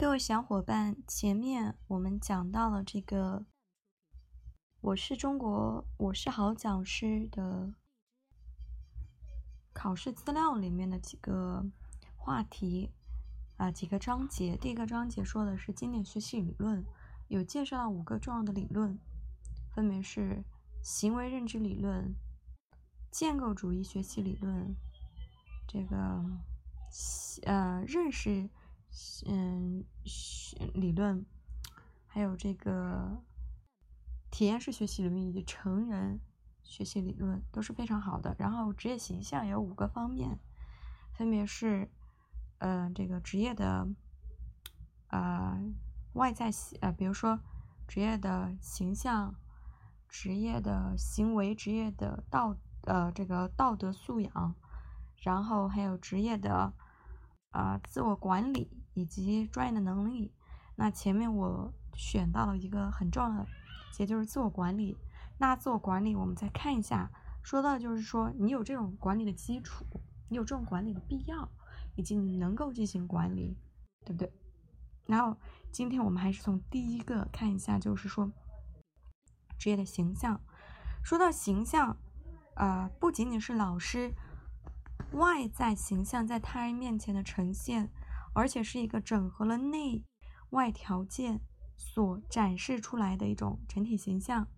各位小伙伴，前面我们讲到了这个“我是中国，我是好讲师”的考试资料里面的几个话题啊，几个章节。第一个章节说的是经典学习理论，有介绍了五个重要的理论，分别是行为认知理论、建构主义学习理论、这个呃认识。嗯，理论，还有这个体验式学习理论以及成人学习理论都是非常好的。然后职业形象有五个方面，分别是，呃，这个职业的，呃，外在，呃，比如说职业的形象、职业的行为、职业的道，呃，这个道德素养，然后还有职业的，啊，自我管理。以及专业的能力，那前面我选到了一个很重要的，也就是自我管理。那自我管理，我们再看一下，说到就是说你有这种管理的基础，你有这种管理的必要，以及你能够进行管理，对不对？然后今天我们还是从第一个看一下，就是说职业的形象。说到形象，呃，不仅仅是老师外在形象在他人面前的呈现。而且是一个整合了内外条件所展示出来的一种整体形象。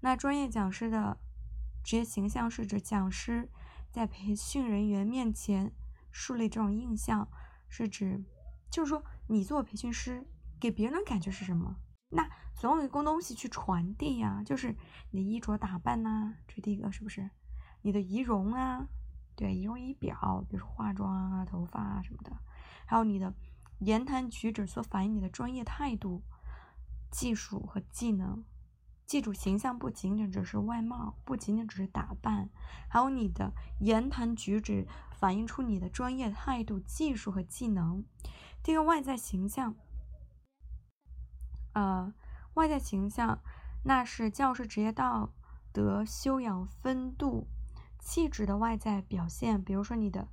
那专业讲师的职业形象是指讲师在培训人员面前树立这种印象，是指就是说你做培训师给别人的感觉是什么？那总有一个东西去传递呀，就是你的衣着打扮呐，这第一个是不是？你的仪容啊，对，仪容仪表，比如说化妆啊、头发啊什么的。还有你的言谈举止所反映你的专业态度、技术和技能。记住，形象不仅仅只是外貌，不仅仅只是打扮，还有你的言谈举止反映出你的专业态度、技术和技能。第一个外在形象，呃，外在形象那是教师职业道德修养风度、气质的外在表现，比如说你的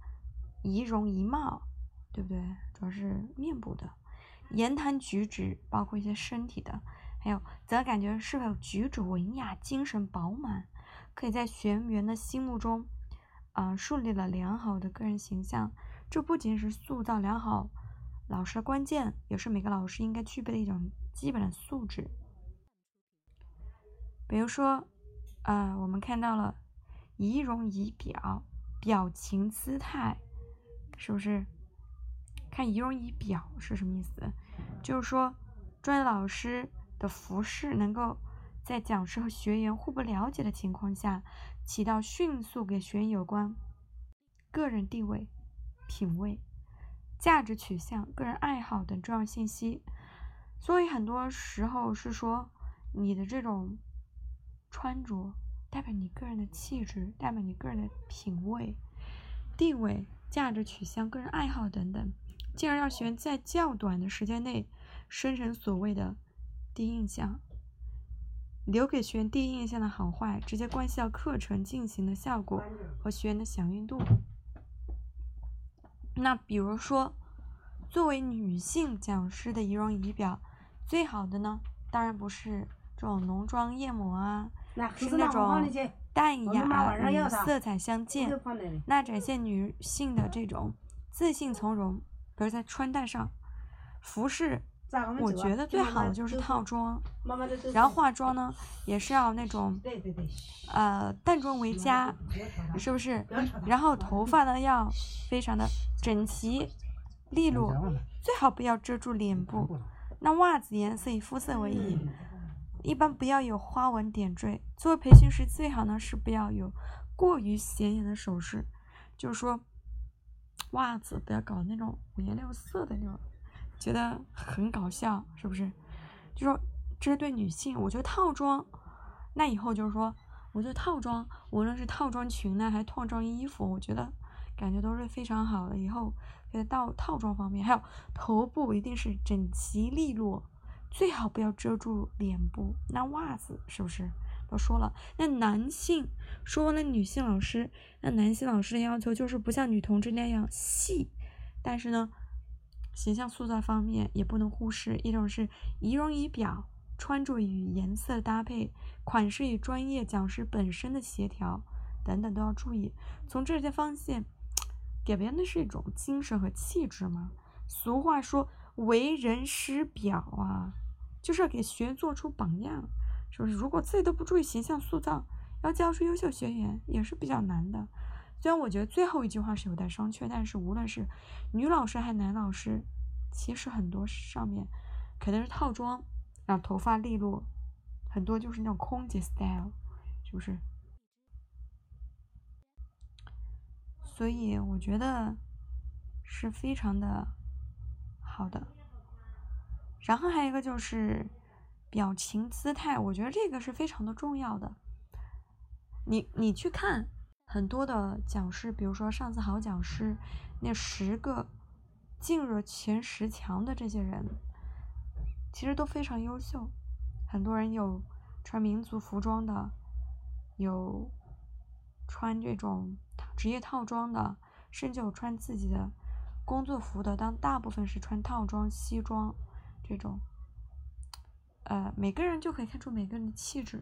仪容仪貌。对不对？主要是面部的，言谈举止，包括一些身体的，还有则感觉是否举止文雅、精神饱满，可以在学员的心目中，啊，树立了良好的个人形象。这不仅是塑造良好老师的关键，也是每个老师应该具备的一种基本的素质。比如说，啊，我们看到了仪容仪表、表情姿态，是不是？看仪容仪表是什么意思？就是说，专业老师的服饰能够在讲师和学员互不了解的情况下，起到迅速给学员有关个人地位、品味、价值取向、个人爱好等重要信息。所以很多时候是说，你的这种穿着代表你个人的气质，代表你个人的品味、地位、价值取向、个人爱好等等。进而让学员在较短的时间内生成所谓的第一印象，留给学员第一印象的好坏，直接关系到课程进行的效果和学员的响应度。那比如说，作为女性讲师的仪容仪表，最好的呢，当然不是这种浓妆艳抹啊，是那种淡雅与色彩相间，那展现女性的这种自信从容。比如在穿戴上，服饰，我觉得最好的就是套装，然后化妆呢，也是要那种，呃，淡妆为佳，是不是？然后头发呢要非常的整齐利落，最好不要遮住脸部。那袜子颜色以肤色为宜，一般不要有花纹点缀。作为培训师，最好呢是不要有过于显眼的首饰，就是说。袜子不要搞那种五颜六色的那种，觉得很搞笑，是不是？就说这是对女性，我觉得套装，那以后就是说，我觉得套装，无论是套装裙呢，还是套装衣服，我觉得感觉都是非常好的。以后在到套装方面，还有头部一定是整齐利落，最好不要遮住脸部。那袜子是不是？都说了，那男性说完了女性老师，那男性老师的要求就是不像女同志那样细，但是呢，形象塑造方面也不能忽视，一种是仪容仪表、穿着与颜色搭配、款式与专业讲师本身的协调等等都要注意。从这些方面，给别人的是一种精神和气质嘛。俗话说“为人师表”啊，就是要给学员做出榜样，就是？如果自己都不注意形象塑造，要教出优秀学员也是比较难的。虽然我觉得最后一句话是有待商榷，但是无论是女老师还是男老师，其实很多上面肯定是套装，然后头发利落，很多就是那种空姐 style，是不是？所以我觉得是非常的好的。然后还有一个就是表情姿态，我觉得这个是非常的重要的。你你去看。很多的讲师，比如说上次好讲师，那十个进入前十强的这些人，其实都非常优秀。很多人有穿民族服装的，有穿这种职业套装的，甚至有穿自己的工作服的。当大部分是穿套装、西装这种，呃，每个人就可以看出每个人的气质。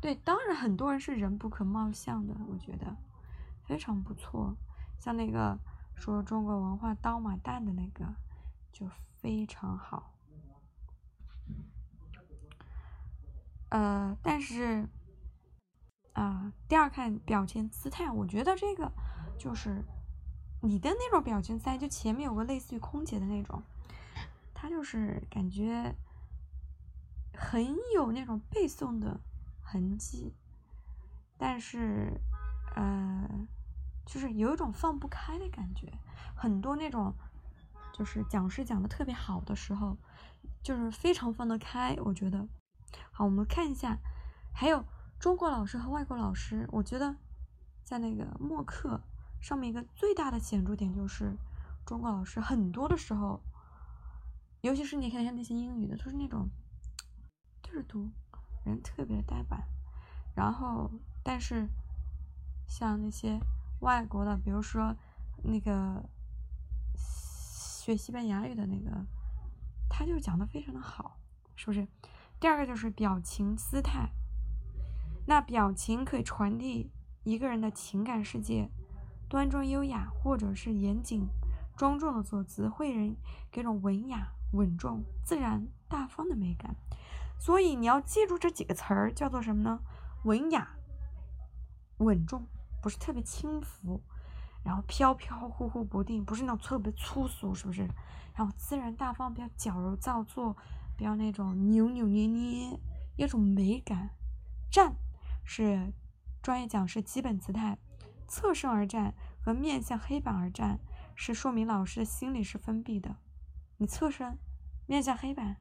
对，当然很多人是人不可貌相的，我觉得非常不错。像那个说中国文化刀马旦的那个，就非常好。呃，但是啊，第二看表情姿态，我觉得这个就是你的那种表情在，就前面有个类似于空姐的那种，他就是感觉很有那种背诵的。痕迹，但是，呃，就是有一种放不开的感觉。很多那种，就是讲师讲的特别好的时候，就是非常放得开。我觉得，好，我们看一下，还有中国老师和外国老师，我觉得在那个默课上面一个最大的显著点就是，中国老师很多的时候，尤其是你看像那些英语的，都是那种就是读。人特别呆板，然后但是像那些外国的，比如说那个学西班牙语的那个，他就讲的非常的好，是不是？第二个就是表情姿态，那表情可以传递一个人的情感世界，端庄优雅或者是严谨庄重的坐姿，会人给种文雅、稳重、自然、大方的美感。所以你要记住这几个词儿，叫做什么呢？文雅、稳重，不是特别轻浮，然后飘飘忽忽不定，不是那种特别粗俗，是不是？然后自然大方，不要矫揉造作，不要那种扭扭捏捏，一种美感。站是专业讲师基本姿态，侧身而站和面向黑板而站是说明老师的心里是封闭的。你侧身，面向黑板。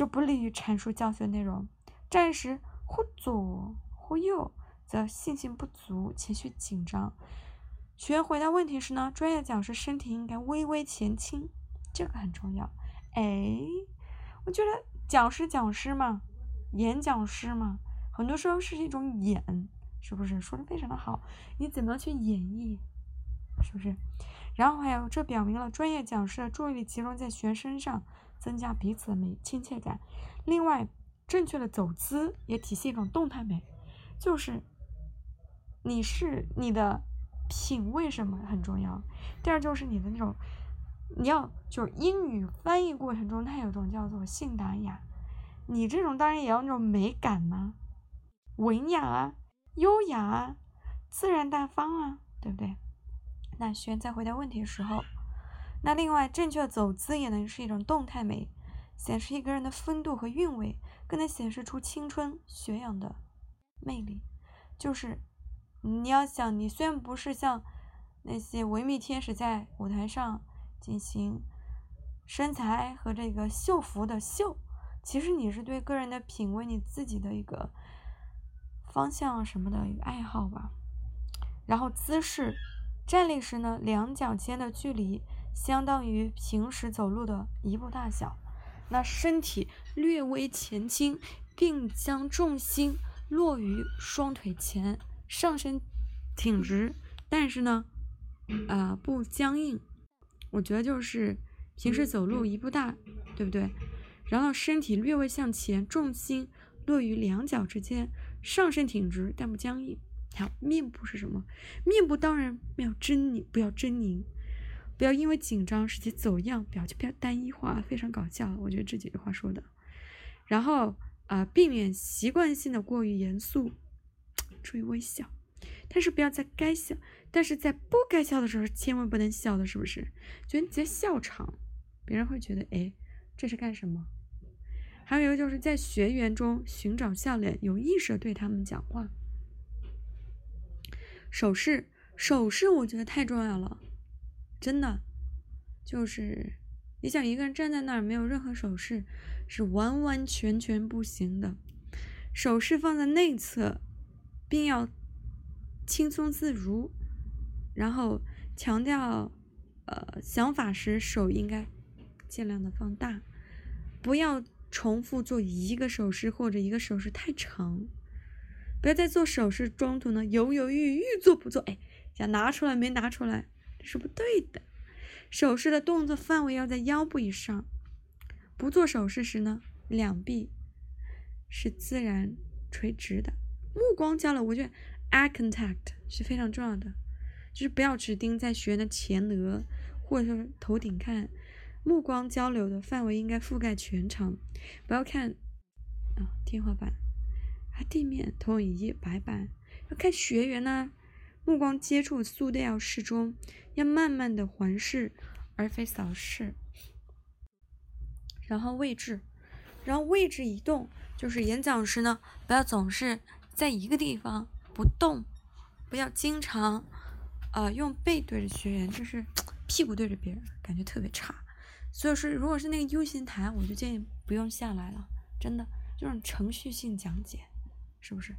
就不利于阐述教学内容。站时忽左忽右，则信心不足，情绪紧张。学员回答问题时呢，专业讲师身体应该微微前倾，这个很重要。哎，我觉得讲师讲师嘛，演讲师嘛，很多时候是一种演，是不是？说的非常的好，你怎么去演绎，是不是？然后还有，这表明了专业讲师的注意力集中在学生身上。增加彼此的美亲切感。另外，正确的走姿也体现一种动态美，就是你是你的品味什么很重要。第二就是你的那种，你要就英语翻译过程中，它有一种叫做性达雅，你这种当然也要那种美感呐，文雅啊，优雅啊，自然大方啊，对不对？那学员在回答问题的时候。那另外，正确走姿也能是一种动态美，显示一个人的风度和韵味，更能显示出青春学养的魅力。就是你要想，你虽然不是像那些维密天使在舞台上进行身材和这个秀服的秀，其实你是对个人的品味、你自己的一个方向什么的一个爱好吧。然后姿势，站立时呢，两脚间的距离。相当于平时走路的一步大小，那身体略微前倾，并将重心落于双腿前，上身挺直，但是呢，呃，不僵硬，我觉得就是平时走路一步大，对不对？然后身体略微向前，重心落于两脚之间，上身挺直但不僵硬。好，面部是什么？面部当然要狰狞，不要狰狞，不要因为紧张使其走样，表情不要单一化，非常搞笑。我觉得这几句话说的。然后啊，避免习惯性的过于严肃，注意微笑，但是不要在该笑，但是在不该笑的时候千万不能笑的，是不是？觉得你在笑场，别人会觉得哎，这是干什么？还有一个就是在学员中寻找笑脸，有意识对他们讲话。手势，手势，我觉得太重要了，真的，就是你想一个人站在那儿没有任何手势，是完完全全不行的。手势放在内侧，并要轻松自如，然后强调，呃，想法时手应该尽量的放大，不要重复做一个手势或者一个手势太长。不要在做手势中途呢犹犹豫豫做不做，哎，想拿出来没拿出来，是不对的。手势的动作范围要在腰部以上。不做手势时呢，两臂是自然垂直的。目光交流，我觉得 eye contact 是非常重要的，就是不要只盯在学员的前额或者是头顶看，目光交流的范围应该覆盖全场，不要看啊天花板。啊地面、投影仪、白板，要看学员呢，目光接触速度要适中，要慢慢的环视，而非扫视。然后位置，然后位置移动，就是演讲时呢，不要总是在一个地方不动，不要经常，呃，用背对着学员，就是 屁股对着别人，感觉特别差。所以说，如果是那个 U 型台，我就建议不用下来了，真的，这种程序性讲解。是不是？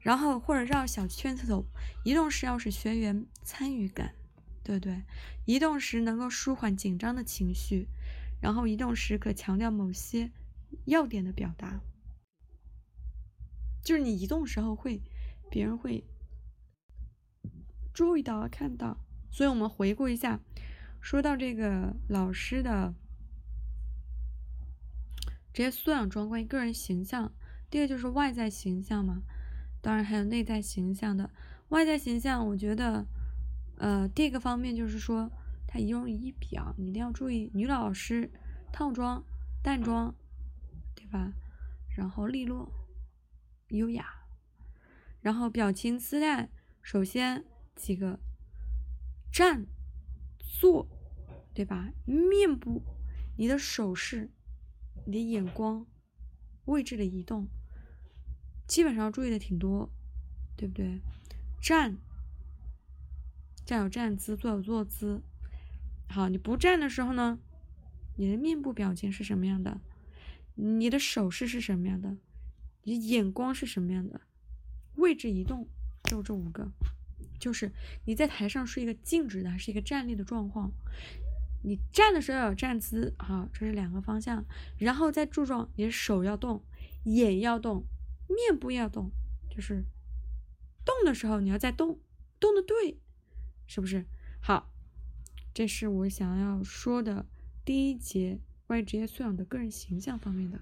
然后或者绕小圈子走，移动时要使学员参与感，对不对？移动时能够舒缓紧张的情绪，然后移动时可强调某些要点的表达。就是你移动时候会，别人会注意到、看到。所以我们回顾一下，说到这个老师的职业素养中关于个人形象。第二个就是外在形象嘛，当然还有内在形象的。外在形象，我觉得，呃，第一个方面就是说，她仪容仪表，你一定要注意，女老师套装、淡妆，对吧？然后利落、优雅，然后表情姿态，首先几个站、坐，对吧？面部，你的手势，你的眼光，位置的移动。基本上要注意的挺多，对不对？站，站有站姿，坐有坐姿。好，你不站的时候呢，你的面部表情是什么样的？你的手势是什么样的？你眼光是什么样的？位置移动，就这五个。就是你在台上是一个静止的还是一个站立的状况？你站的时候要有站姿，好，这是两个方向。然后再注重你的手要动，眼要动。面部要动，就是动的时候你要再动，动的对，是不是？好，这是我想要说的第一节关于职业素养的个人形象方面的。